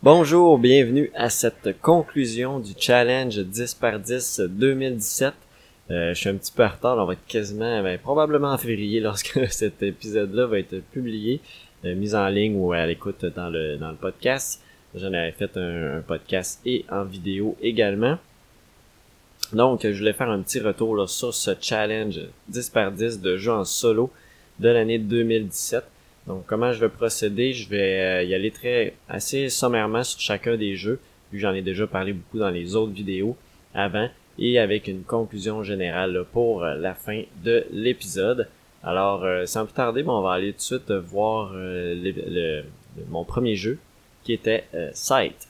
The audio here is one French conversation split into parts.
Bonjour, bienvenue à cette conclusion du challenge 10 par 10 2017. Euh, je suis un petit peu en retard, on va être quasiment, ben, probablement en février lorsque cet épisode-là va être publié, euh, mis en ligne ou à l'écoute dans le, dans le podcast. J'en avais fait un, podcast et en vidéo également. Donc, je voulais faire un petit retour là, sur ce challenge 10 par 10 de jeu en solo de l'année 2017. Donc, comment je vais procéder? Je vais euh, y aller très assez sommairement sur chacun des jeux, vu que j'en ai déjà parlé beaucoup dans les autres vidéos avant, et avec une conclusion générale pour euh, la fin de l'épisode. Alors, euh, sans plus tarder, on va aller tout de suite voir mon premier jeu, qui était Sight.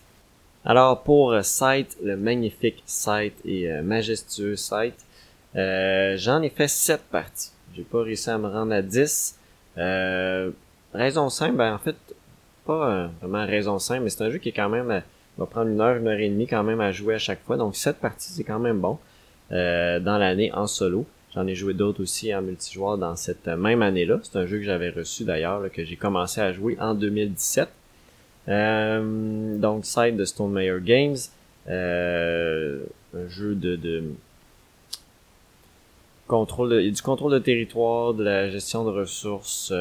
Alors, pour Sight, le magnifique Sight et majestueux Sight, j'en ai fait 7 parties. J'ai pas réussi à me rendre à 10. Euh, Raison simple, ben en fait, pas euh, vraiment raison simple, mais c'est un jeu qui est quand même, euh, va prendre une heure, une heure et demie quand même à jouer à chaque fois. Donc cette partie, c'est quand même bon euh, dans l'année en solo. J'en ai joué d'autres aussi en multijoueur dans cette même année-là. C'est un jeu que j'avais reçu d'ailleurs, que j'ai commencé à jouer en 2017. donc Side de Stone Meyer Games. un jeu de, de contrôle du contrôle de territoire, de la gestion de ressources,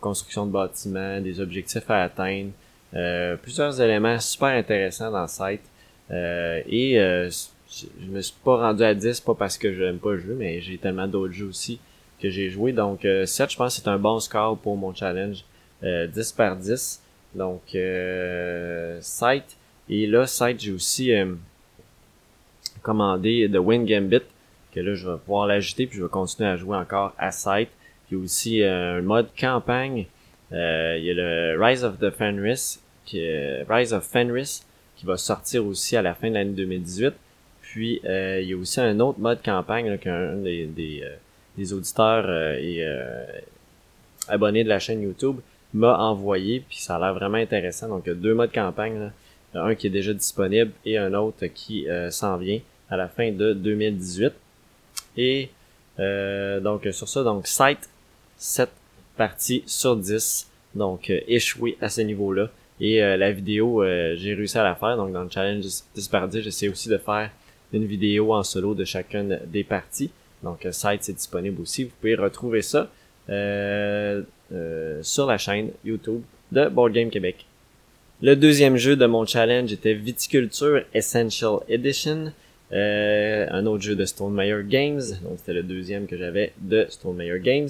construction de bâtiments, des objectifs à atteindre, euh, plusieurs éléments super intéressants dans le site. Euh, et euh, je me suis pas rendu à 10, pas parce que je n'aime pas le jeu, mais j'ai tellement d'autres jeux aussi que j'ai joué. Donc 7, je pense c'est un bon score pour mon challenge. 10 par 10. Donc site. Et là, site, j'ai aussi commandé The Win Gambit, que là, je vais pouvoir l'ajouter, puis je vais continuer à jouer encore à site. Il y a aussi euh, un mode campagne. Euh, il y a le Rise of the Fenris, qui, Rise of Fenris, qui va sortir aussi à la fin de l'année 2018. Puis euh, il y a aussi un autre mode campagne qu'un des, des, des, auditeurs et abonnés de la chaîne YouTube m'a envoyé, puis ça a l'air vraiment intéressant. Donc il y a deux modes campagne, un qui est déjà disponible et un autre qui s'en vient à la fin de 2018. Et donc sur ça, donc site 7 parties sur 10. Donc euh, échoué à ce niveau-là. Et euh, la vidéo, euh, j'ai réussi à la faire. Donc dans le challenge 10 par 10, j'essaie aussi de faire une vidéo en solo de chacune des parties. Donc site c'est disponible aussi. Vous pouvez retrouver ça sur la chaîne YouTube de Board Game Québec. Le deuxième jeu de mon challenge était Viticulture Essential Edition. un autre jeu de Stone Meyer Games. Donc c'était le deuxième que j'avais de Stone Meyer Games.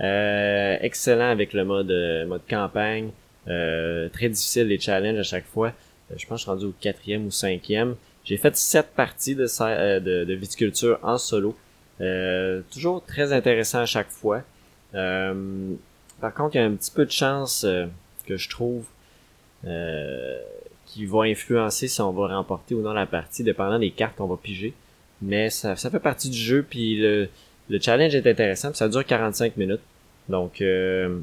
Euh, excellent avec le mode euh, mode campagne. Euh, très difficile les challenges à chaque fois. je pense que je suis rendu au quatrième ou cinquième. J'ai fait sept parties de, de, de, viticulture en solo. toujours très intéressant à chaque fois. par contre, il y a un petit peu de chance que je trouve qui va influencer si on va remporter ou non la partie, dépendant des cartes qu'on va piger. Mais ça, ça fait partie du jeu, puis le, le challenge est intéressant, ça dure 45 minutes. Donc, euh,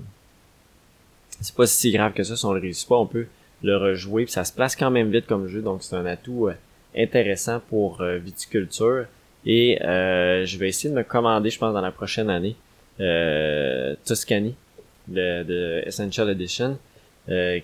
c'est pas si grave que ça. Si on le réussit pas, on peut le rejouer. Puis ça se place quand même vite comme jeu. Donc, c'est un atout euh, intéressant pour euh, viticulture. Et je vais essayer de me commander, je pense, dans la prochaine année, Tuscany de, Essential Edition,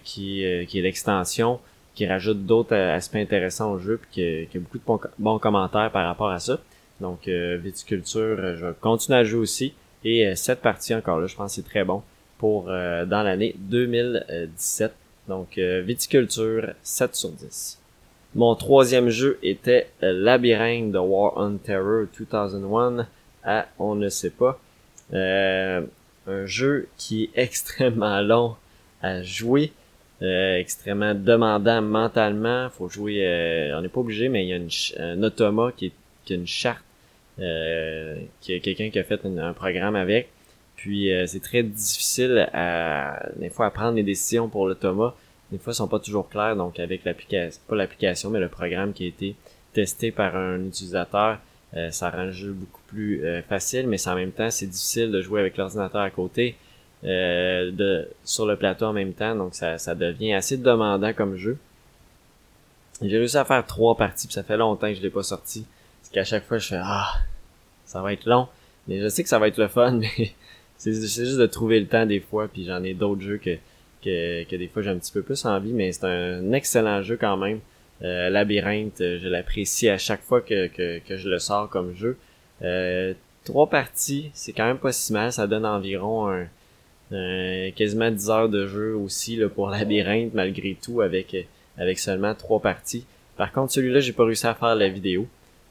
qui, qui est l'extension qui rajoute d'autres aspects intéressants au jeu, puis qui, a beaucoup de bons commentaires par rapport à ça. Donc, euh, viticulture, euh, je vais continuer à jouer aussi. Et euh, cette partie encore là, je pense que c'est très bon pour dans l'année 2017. Donc, viticulture 7 sur 10. Mon troisième jeu était Labyrinthe de War on Terror 2001 à on ne sait pas. un jeu qui est extrêmement long à jouer, extrêmement demandant mentalement. Faut jouer, on n'est pas obligé, mais il y a une, un automa qui, est, qui une charte euh, qui a quelqu'un qui a fait un, programme avec. Puis euh, c'est très difficile à des fois à prendre les décisions pour le Thomas. Des fois, ils sont pas toujours clairs. Donc avec l'application, pas l'application, mais le programme qui a été testé par un utilisateur, euh, ça rend le jeu beaucoup plus facile. Mais en même temps, c'est difficile de jouer avec l'ordinateur à côté. de sur le plateau en même temps donc ça, ça devient assez demandant comme jeu j'ai réussi à faire trois parties puis ça fait longtemps que je l'ai pas sorti parce qu'à chaque fois, je fais, ah, ça va être long. Mais je sais que ça va être le fun, mais c'est juste de trouver le temps des fois. Puis j'en ai d'autres jeux que, que, que des fois j'ai un petit peu plus envie, mais c'est un excellent jeu quand même. Euh, Labyrinthe, euh, je l'apprécie à chaque fois que, que, que, je le sors comme jeu. Euh, trois parties, c'est quand même pas si mal, ça donne environ un, quasiment 10 heures de jeu aussi là, pour Labyrinthe malgré tout avec, avec seulement trois parties. Par contre, celui-là, j'ai pas réussi à faire la vidéo.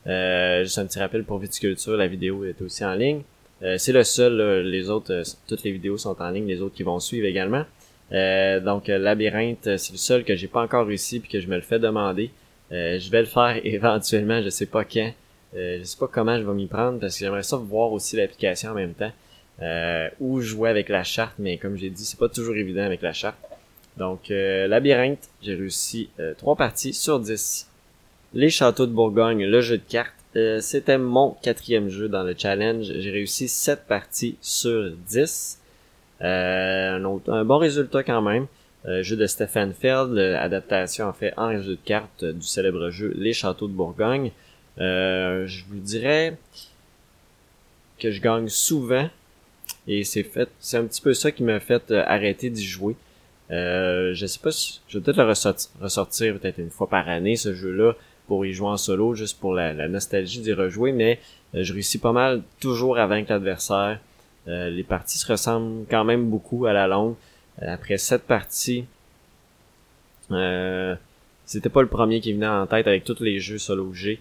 Euh, juste un petit rappel pour Viticulture, la vidéo est aussi en ligne. c'est le seul, les autres, toutes les vidéos sont en ligne, les autres qui vont suivre également. Euh, donc euh, labyrinthe, euh, c'est le seul que j'ai pas encore réussi puis que je me le fais demander. je vais le faire éventuellement, je sais pas quand. je sais pas comment je vais m'y prendre parce que j'aimerais ça voir aussi l'application en même temps. ou jouer avec la charte, mais comme j'ai dit, c'est pas toujours évident avec la charte. Donc labyrinthe, j'ai réussi trois parties sur 10. Les châteaux de Bourgogne, le jeu de cartes, c'était mon quatrième jeu dans le challenge. J'ai réussi 7 parties sur 10. Euh, un, bon résultat quand même. Euh, jeu de Stefan Feld, adaptation en fait en jeu de cartes du célèbre jeu Les Châteaux de Bourgogne. Euh, je vous dirais que je gagne souvent et c'est fait, c'est un petit peu ça qui m'a fait arrêter d'y jouer. Euh, je sais pas si je vais peut-être le ressortir, peut-être une fois par année ce jeu-là pour y jouer en solo, juste pour la, nostalgie d'y rejouer, mais je réussis pas mal toujours à vaincre l'adversaire. Euh, les parties se ressemblent quand même beaucoup à la longue. Euh, après sept parties, euh, c'était pas le premier qui venait en tête avec tous les jeux solo G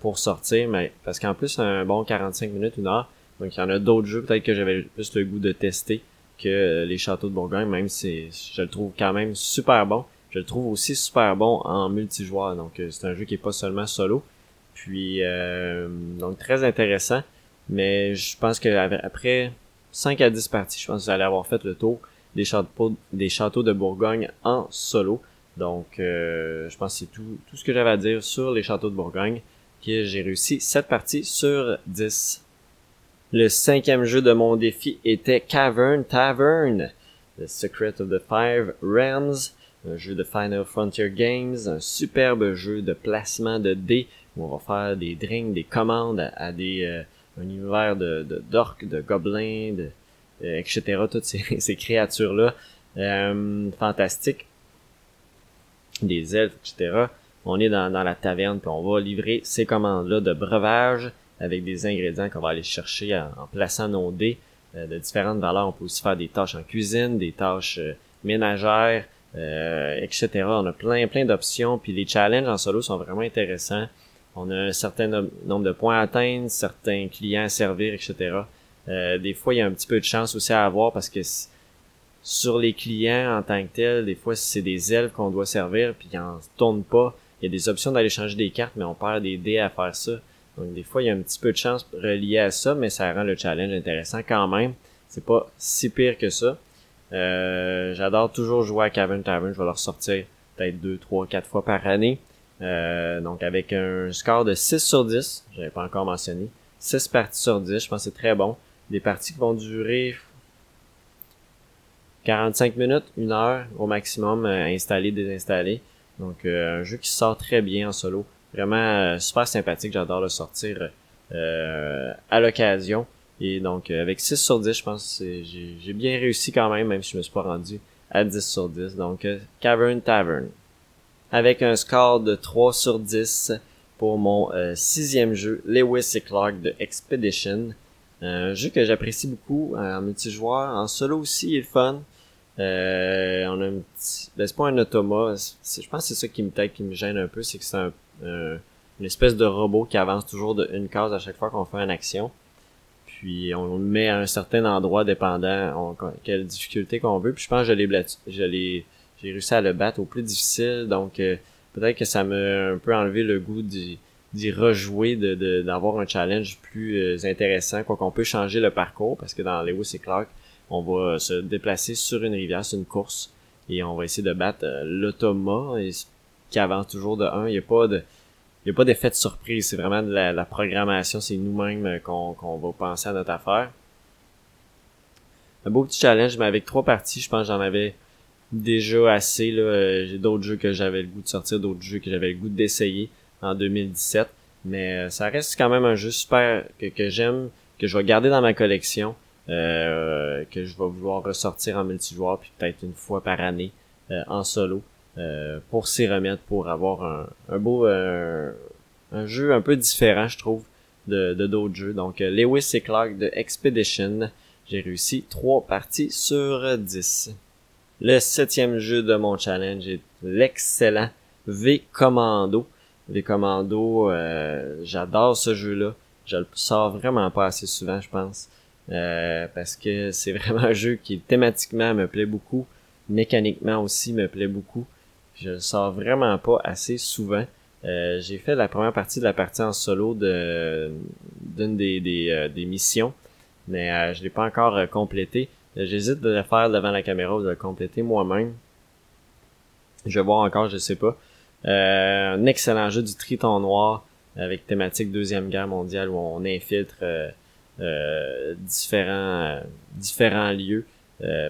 pour sortir, mais parce qu'en plus un bon 45 minutes, une heure. Donc il y en a d'autres jeux peut-être que j'avais plus le goût de tester que les châteaux de Bourgogne, même si je le trouve quand même super bon. Je le trouve aussi super bon en multijoueur. Donc c'est un jeu qui est pas seulement solo. Puis donc très intéressant. Mais je pense que après 5 à 10 parties, je pense que vous allez avoir fait le tour des châteaux, des châteaux de Bourgogne en solo. Donc, euh, je pense que c'est tout, tout ce que j'avais à dire sur les châteaux de Bourgogne, que j'ai réussi 7 parties sur 10. Le cinquième jeu de mon défi était Cavern Tavern, The Secret of the Five Realms, un jeu de Final Frontier Games, un superbe jeu de placement de dés où on va faire des drinks, des commandes à, des, euh, un univers de d'orques, de, gobelins, de, euh, etc. Toutes ces, ces créatures-là euh, fantastiques, des elfes, etc. On est dans, dans la taverne puis on va livrer ces commandes-là de breuvage avec des ingrédients qu'on va aller chercher en, plaçant nos dés euh, de différentes valeurs. On peut aussi faire des tâches en cuisine, des tâches ménagères, etc. On a plein plein d'options. Puis les challenges en solo sont vraiment intéressants on a un certain nombre de points à atteindre, certains clients à servir, etc. Euh, des fois, il y a un petit peu de chance aussi à avoir parce que sur les clients en tant que tel, des fois, c'est des elfes qu'on doit servir, puis ils en tournent pas. Il y a des options d'aller changer des cartes, mais on perd des dés à faire ça. Donc des fois, il y a un petit peu de chance reliée à ça, mais ça rend le challenge intéressant quand même. C'est pas si pire que ça. Euh, j'adore toujours jouer à Cavern Tavern. Je vais leur sortir peut-être deux, trois, quatre fois par année. Euh, donc avec un score de 6 sur 10, j'avais pas encore mentionné. 6 parties sur 10, je pense que c'est très bon. Des parties qui vont durer 45 minutes, 1 heure au maximum, euh, installer, désinstaller. Donc euh, un jeu qui sort très bien en solo. Vraiment super sympathique, j'adore le sortir à l'occasion. Et donc avec 6 sur 10, je pense que j'ai bien réussi quand même, même si je me suis pas rendu à 10 sur 10. Donc Cavern Tavern avec un score de 3 sur 10 pour mon euh, sixième jeu, Lewis et Clark de Expedition. Un jeu que j'apprécie beaucoup en multijoueur, en solo aussi, il est fun. Euh, on a un petit, ben, c'est pas un automa, je pense que c'est ça qui me qui me gêne un peu, c'est que c'est un, une espèce de robot qui avance toujours de une case à chaque fois qu'on fait une action. Puis on le met à un certain endroit dépendant quelle difficulté qu'on veut. Puis je pense que j'ai réussi à le battre au plus difficile, donc euh, peut-être que ça m'a un peu enlevé le goût d'y rejouer, de d'avoir un challenge plus euh, intéressant, quoi qu'on peut changer le parcours, parce que dans Lewis et Clark, on va se déplacer sur une rivière, c'est une course, et on va essayer de battre euh, l'automa qui avance toujours de 1. Il n'y a pas de il y a pas d'effet de surprise, c'est vraiment de la, programmation, c'est nous-mêmes qu'on qu'on va penser à notre affaire. Un beau petit challenge, mais avec trois parties, je pense que j'en avais déjà assez. Euh, j'ai d'autres jeux que j'avais le goût de sortir, d'autres jeux que j'avais le goût d'essayer en 2017. Mais euh, ça reste quand même un jeu super que, que j'aime, que je vais garder dans ma collection. que je vais vouloir ressortir en multijoueur puis peut-être une fois par année en solo pour s'y remettre pour avoir un, beau un jeu un peu différent je trouve de d'autres jeux. Donc Lewis et Clark de Expedition. J'ai réussi 3 parties sur 10. Le septième jeu de mon challenge est l'excellent V Commando. V Commando, euh, j'adore ce jeu-là. Je le sors vraiment pas assez souvent, je pense. Euh, parce que c'est vraiment un jeu qui thématiquement me plaît beaucoup, mécaniquement aussi me plaît beaucoup. Je le sors vraiment pas assez souvent. Euh, j'ai fait la première partie de la partie en solo de d'une des, des, des missions mais euh, je l'ai pas encore euh, complété. Euh, j'hésite de le faire devant la caméra ou de le compléter moi-même. Je vais voir encore, je sais pas. un excellent jeu du Triton Noir avec thématique Deuxième Guerre mondiale où on infiltre différents, différents lieux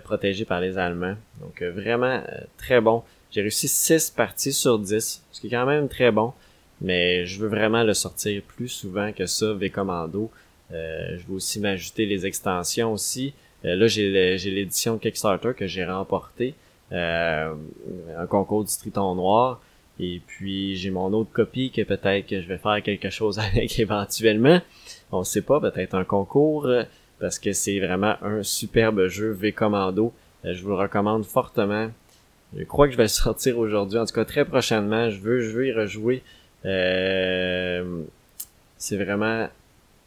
protégés par les Allemands. Donc vraiment très bon. J'ai réussi 6 parties sur 10, ce qui est quand même très bon. Mais je veux vraiment le sortir plus souvent que ça, V Commando. Euh, je vais aussi m'ajouter les extensions aussi. Euh, là, j'ai l'édition Kickstarter que j'ai remporté. Euh, un concours du Triton Noir. Et puis j'ai mon autre copie que peut-être que je vais faire quelque chose avec éventuellement. On sait pas, peut-être un concours, parce que c'est vraiment un superbe jeu V Commando. je vous le recommande fortement. Je crois que je vais le sortir aujourd'hui, en tout cas très prochainement. Je veux, je veux y rejouer. c'est vraiment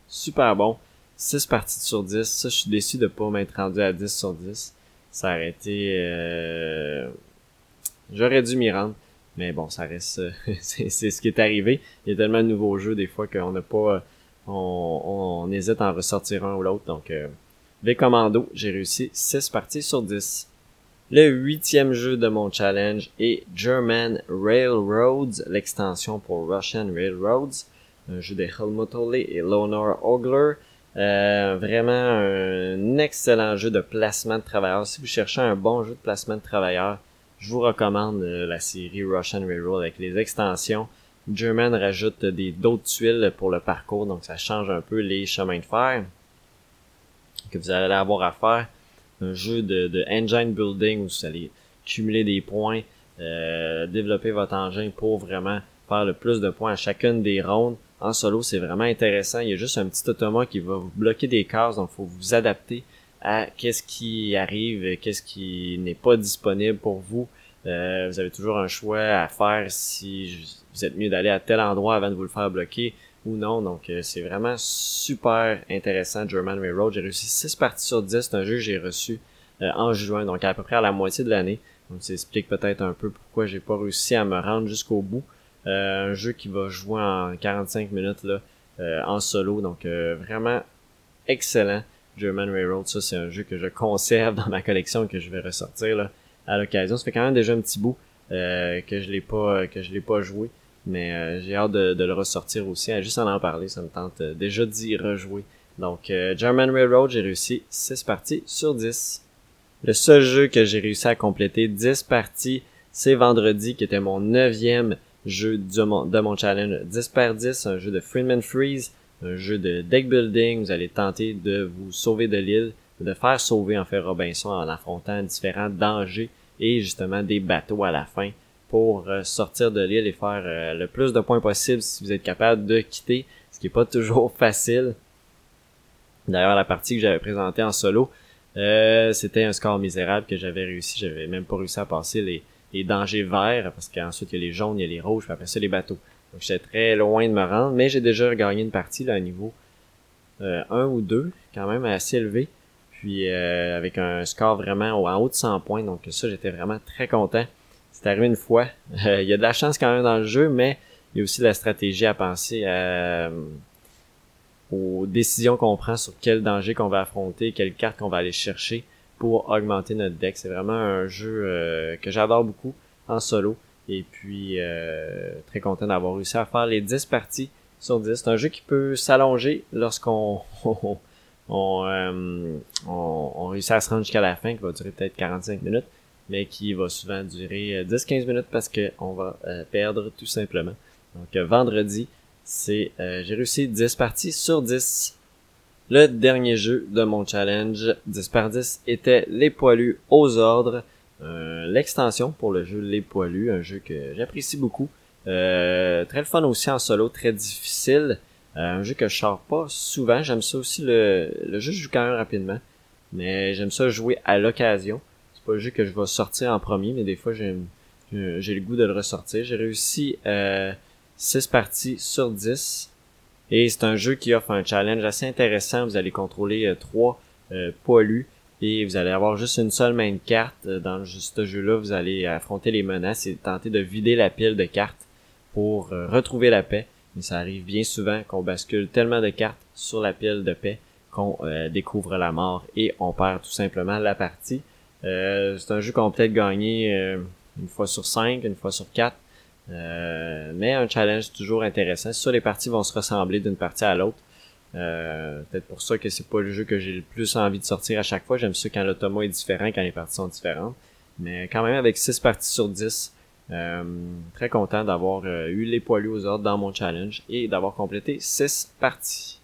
super bon. 6 parties sur 10. Ça, je suis déçu de pas m'être rendu à 10 sur 10. Ça aurait été... Euh... J'aurais dû m'y rendre. Mais bon, ça reste... c'est ce qui est arrivé. Il y a tellement de nouveaux jeux des fois qu'on n'a pas... On, on, hésite à en ressortir un ou l'autre. Donc, euh... V Commando, j'ai réussi 6 parties sur 10. Le huitième jeu de mon challenge est German Railroads, l'extension pour Russian Railroads un jeu de Helmut et Leonard Ogler. Euh, vraiment un excellent jeu de placement de travailleurs. Si vous cherchez un bon jeu de placement de travailleurs, je vous recommande euh, la série Russian Railroad avec les extensions. German rajoute des d'autres tuiles pour le parcours, donc ça change un peu les chemins de fer que vous allez avoir à faire. Un jeu de, engine building où vous allez cumuler des points, euh, développer votre engin pour vraiment faire le plus de points à chacune des rondes en solo, c'est vraiment intéressant. Il y a juste un petit automat qui va vous bloquer des cases, donc faut vous adapter à qu'est-ce qui arrive, qu'est-ce qui n'est pas disponible pour vous. Euh, vous avez toujours un choix à faire si vous êtes mieux d'aller à tel endroit avant de vous le faire bloquer ou non. Donc euh, c'est vraiment super intéressant German Railroad. J'ai réussi 6 parties sur 10. C'est un jeu que j'ai reçu euh, en juin, donc à peu près à la moitié de l'année. Donc ça explique peut-être un peu pourquoi j'ai pas réussi à me rendre jusqu'au bout. Euh, un jeu qui va jouer en 45 minutes là, euh, en solo. Donc euh, vraiment excellent. German Railroad, ça c'est un jeu que je conserve dans ma collection et que je vais ressortir là, à l'occasion. Ça fait quand même déjà un petit bout que je l'ai pas que je l'ai pas joué. Mais j'ai hâte de, le ressortir aussi. Juste en en parler, ça me tente déjà d'y rejouer. Donc German Railroad, j'ai réussi 6 parties sur 10. Le seul jeu que j'ai réussi à compléter 10 parties, c'est vendredi, qui était mon neuvième jeu de mon, de mon challenge 10 par 10, un jeu de Freeman Freeze, un jeu de deck building. Vous allez tenter de vous sauver de l'île, de faire sauver en fait Robinson en affrontant différents dangers et justement des bateaux à la fin pour euh, sortir de l'île et faire euh, le plus de points possible si vous êtes capable de quitter, ce qui est pas toujours facile. D'ailleurs, la partie que j'avais présentée en solo, euh, c'était un score misérable que j'avais réussi. J'avais même pas réussi à passer les les dangers verts, parce qu'ensuite il y a les jaunes, il y a les rouges, puis après ça les bateaux. Donc j'étais très loin de me rendre, mais j'ai déjà gagné une partie là à niveau euh, 1 ou 2, quand même assez élevé. Puis euh, avec un score vraiment en haut de 100 points, donc ça j'étais vraiment très content. C'est arrivé une fois. il y a de la chance quand même dans le jeu, mais il y a aussi de la stratégie à penser euh, aux décisions qu'on prend sur quel danger qu'on va affronter, quelle carte qu'on va aller chercher pour augmenter notre deck. C'est vraiment un jeu euh, que j'adore beaucoup en solo. Et puis euh, très content d'avoir réussi à faire les 10 parties sur 10. C'est un jeu qui peut s'allonger lorsqu'on on, euh, on, on, réussit à se rendre jusqu'à la fin, qui va durer peut-être 45 minutes, mais qui va souvent durer 10-15 minutes parce qu'on va perdre tout simplement. Donc vendredi, c'est j'ai réussi 10 parties sur 10. Le dernier jeu de mon challenge 10 par 10 était Les Poilus aux ordres. Euh, l'extension pour le jeu Les Poilus, un jeu que j'apprécie beaucoup. Euh, très fun aussi en solo, très difficile. Euh, un jeu que je sors pas souvent. J'aime ça aussi le, le jeu je joue quand même rapidement. Mais j'aime ça jouer à l'occasion. C'est pas le jeu que je vais sortir en premier, mais des fois j'ai le goût de le ressortir. J'ai réussi euh, 6 parties sur 10. Et c'est un jeu qui offre un challenge assez intéressant. Vous allez contrôler euh, trois euh, poilus et vous allez avoir juste une seule main de carte. Euh, dans ce jeu-là, vous allez affronter les menaces et tenter de vider la pile de cartes pour euh, retrouver la paix. Mais ça arrive bien souvent qu'on bascule tellement de cartes sur la pile de paix qu'on découvre la mort et on perd tout simplement la partie. C'est un jeu qu'on peut être gagné une fois sur cinq, une fois sur quatre. Euh, mais un challenge toujours intéressant. Ça, les parties vont se ressembler d'une partie à l'autre. Euh, peut-être pour ça que c'est pas le jeu que j'ai le plus envie de sortir à chaque fois. J'aime ça quand l'automa est différent, quand les parties sont différentes. Mais quand même avec 6 parties sur 10, euh, très content d'avoir eu les poilus aux ordres dans mon challenge et d'avoir complété 6 parties.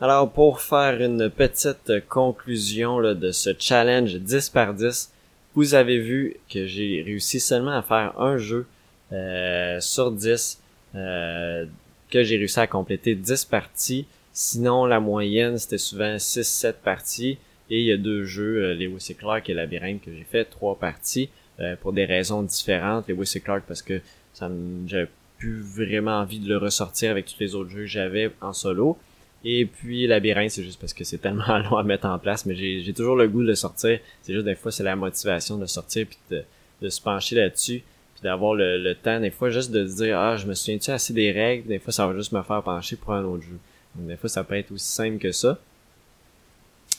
Alors pour faire une petite conclusion de ce challenge 10 par 10, vous avez vu que j'ai réussi seulement à faire un jeu euh, sur 10 euh, que j'ai réussi à compléter 10 parties. Sinon, la moyenne, c'était souvent 6-7 parties. Et il y a deux jeux, euh, Lewis et Clark et Labyrinthe, que j'ai fait trois parties euh, pour des raisons différentes. Lewis et Clark parce que ça j'avais plus vraiment envie de le ressortir avec tous les autres jeux que j'avais en solo. Et puis Labyrinthe, c'est juste parce que c'est tellement long à mettre en place, mais j'ai toujours le goût de le sortir. C'est juste des fois, c'est la motivation de sortir puis de, de se pencher là-dessus puis d'avoir le, temps, des fois, juste de se dire, ah, je me souviens-tu assez des règles, des fois, ça va juste me faire pencher pour un autre jeu. Donc, des fois, ça peut être aussi simple que ça.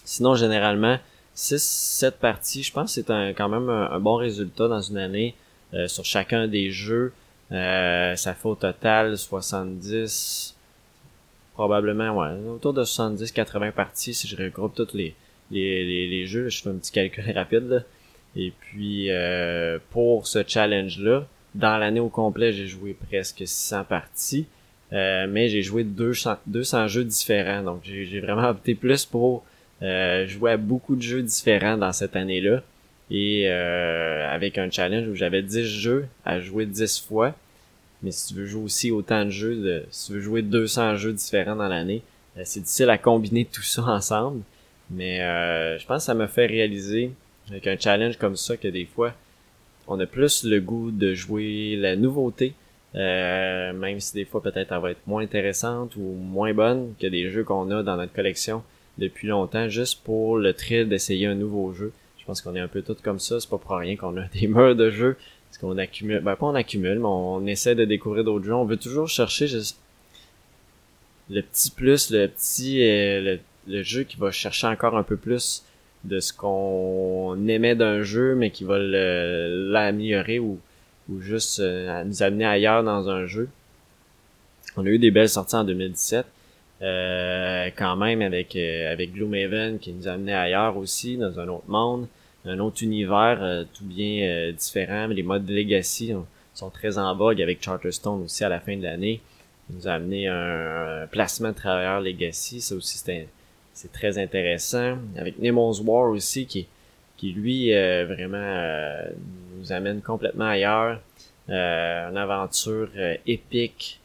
Sinon, généralement, 6, 7 parties, je pense que c'est quand même un, bon résultat dans une année euh, sur chacun des jeux. Euh, ça fait au total 70, probablement, ouais, autour de 70-80 parties si je regroupe tous les, les, les, les jeux. Je fais un petit calcul rapide. Et puis euh, pour ce challenge-là, dans l'année au complet, j'ai joué presque 600 parties, euh, mais j'ai joué 200, 200 jeux différents. Donc j'ai vraiment opté plus pour euh, jouer à beaucoup de jeux différents dans cette année-là. Et avec un challenge où j'avais 10 jeux à jouer 10 fois. Mais si tu veux jouer aussi autant de jeux, de, si tu veux jouer 200 jeux différents dans l'année, c'est difficile à combiner tout ça ensemble. Mais je pense que ça me fait réaliser avec un challenge comme ça que des fois on a plus le goût de jouer la nouveauté euh, même si des fois peut-être elle va être moins intéressante ou moins bonne que des jeux qu'on a dans notre collection depuis longtemps juste pour le thrill d'essayer un nouveau jeu je pense qu'on est un peu tous comme ça c'est pas pour rien qu'on a des murs de jeux parce qu'on accumule ben pas on accumule mais on, essaie de découvrir d'autres jeux on veut toujours chercher juste le petit plus le petit euh, le jeu qui va chercher encore un peu plus de ce qu'on aimait d'un jeu, mais qui va l'améliorer ou, ou juste euh, nous amener ailleurs dans un jeu. On a eu des belles sorties en 2017. Euh, quand même avec euh, avec Gloomhaven qui nous a amené ailleurs aussi dans un autre monde un autre univers euh, tout bien différent les modes Legacy sont très en vogue avec Charterstone aussi à la fin de l'année nous a amené un, placement de travailleurs Legacy ça aussi c'est très intéressant. Avec Nemo's War aussi, qui, qui lui, euh, vraiment euh, nous amène complètement ailleurs. Euh, une aventure épique,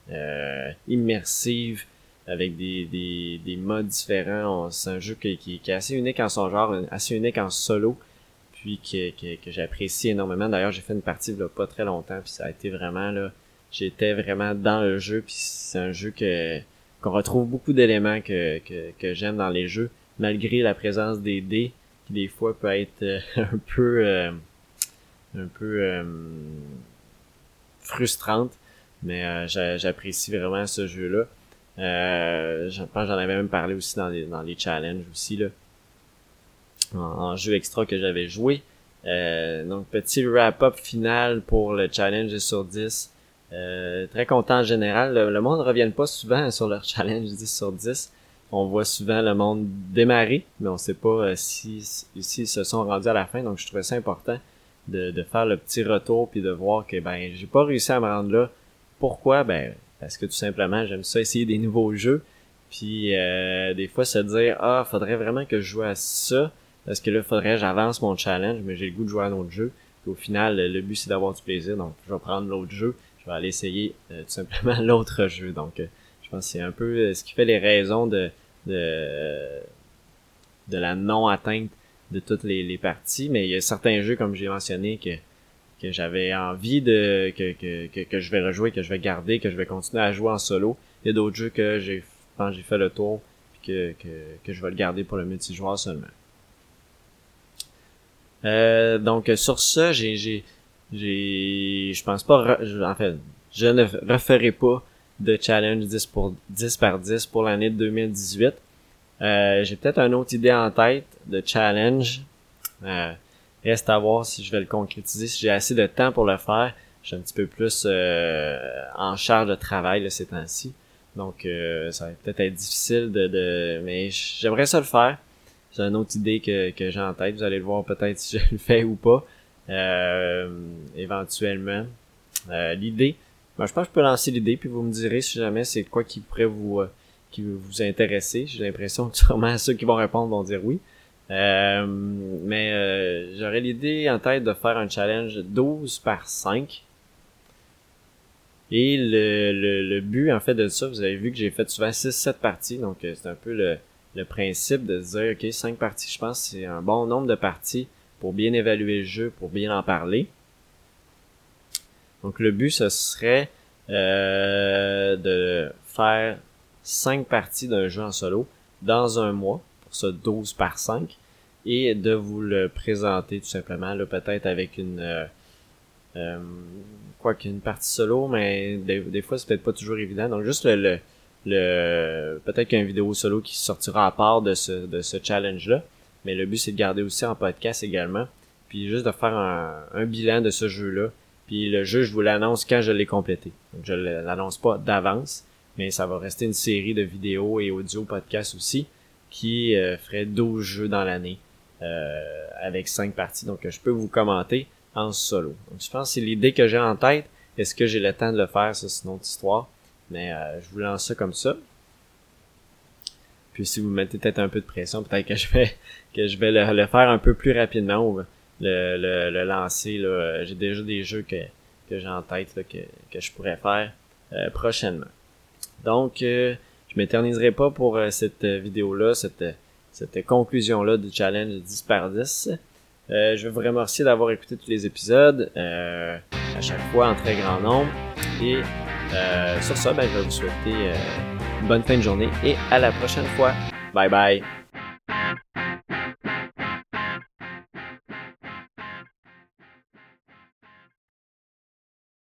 immersive, avec des, des, des modes différents. C'est un jeu qui, qui, est assez unique en son genre, assez unique en solo, puis que, que, j'apprécie énormément. D'ailleurs, j'ai fait une partie il pas très longtemps, puis ça a été vraiment là, j'étais vraiment dans le jeu, puis c'est un jeu que qu'on retrouve beaucoup d'éléments que, j'aime dans les jeux, malgré la présence des dés, qui des fois peut être euh, un peu euh, un peu euh, frustrante, mais j'apprécie vraiment ce jeu-là. je pense j'en avais même parlé aussi dans les, dans les challenges aussi là. En, jeu extra que j'avais joué. donc petit wrap-up final pour le challenge sur 10. Euh, très content en général. Le, monde ne revient pas souvent sur leur challenge 10 sur 10. On voit souvent le monde démarrer, mais on sait pas euh, si, si, se sont rendus à la fin. Donc je trouvais ça important de, de faire le petit retour puis de voir que ben j'ai pas réussi à me rendre là. Pourquoi? Ben parce que tout simplement j'aime ça essayer des nouveaux jeux. Puis euh, des fois se dire ah faudrait vraiment que je joue à ça parce que là faudrait que j'avance mon challenge mais j'ai le goût de jouer à un autre jeu. Puis au final le but c'est d'avoir du plaisir donc je vais prendre l'autre jeu, je vais aller essayer euh, tout simplement l'autre jeu. Donc euh, je pense que c'est un peu ce qui fait les raisons de de, de la non atteinte de toutes les, les parties mais il y a certains jeux comme j'ai mentionné que que j'avais envie de que, que, que, je vais rejouer, que je vais garder, que je vais continuer à jouer en solo. Il y a d'autres jeux que j'ai quand j'ai fait le tour que, que, que je vais le garder pour le multijoueur seulement. Euh, donc sur ça, j'ai j'ai j'ai je pense pas en fait, je ne referai pas de challenge 10 pour 10 par 10 pour l'année 2018. Euh, j'ai peut-être une autre idée en tête de challenge. Euh, Reste à voir si je vais le concrétiser, si j'ai assez de temps pour le faire. Je suis un petit peu plus euh, en charge de travail ces temps-ci. Donc euh, ça va peut-être être difficile de, de... mais j'aimerais ça le faire. J'ai une autre idée que, que j'ai en tête. Vous allez le voir peut-être si je le fais ou pas. Euh, éventuellement. l'idée. Ben, je pense que je peux lancer l'idée, puis vous me direz si jamais c'est quoi qui pourrait vous qui vous intéresser. J'ai l'impression que sûrement ceux qui vont répondre vont dire oui. Euh, mais euh, j'aurais l'idée en tête de faire un challenge 12 par 5. Et le, le, but en fait de ça, vous avez vu que j'ai fait souvent 6-7 parties, donc euh, c'est un peu le, le principe de se dire ok 5 parties, je pense c'est un bon nombre de parties pour bien évaluer le jeu, pour bien en parler. Donc le but ce serait de faire 5 parties d'un jeu en solo dans un mois ça 12 par 5 et de vous le présenter tout simplement, là, peut-être avec une euh, euh, quoi qu'une partie solo, mais des, fois c'est peut-être pas toujours évident. Donc juste le, le, peut-être qu'une vidéo solo qui sortira à part de ce, de ce challenge-là. Mais le but c'est de garder aussi en podcast également. Puis juste de faire un, un bilan de ce jeu-là. Puis le jeu, je vous l'annonce quand je l'ai complété. Donc je l'annonce pas d'avance, mais ça va rester une série de vidéos et audio podcast aussi qui euh, ferait 12 jeux dans l'année euh, avec 5 parties. Donc je peux vous commenter en solo. Donc je pense que c'est l'idée que j'ai en tête. Est-ce que j'ai le temps de le faire, ça c'est une autre histoire. Mais euh, je vous lance ça comme ça. Puis si vous mettez peut-être un peu de pression, peut-être que je vais que je vais le, faire un peu plus rapidement ou le, le, le lancer. Là. J'ai déjà des jeux que, que j'ai en tête que, que je pourrais faire prochainement. Donc je m'éterniserai pas pour euh, cette euh, vidéo-là, cette, euh, cette conclusion-là du challenge 10 par 10. je vais vous remercier d'avoir écouté tous les épisodes, à chaque fois en très grand nombre. Et sur ça, ben, je vais vous souhaiter une bonne fin de journée et à la prochaine fois. Bye bye!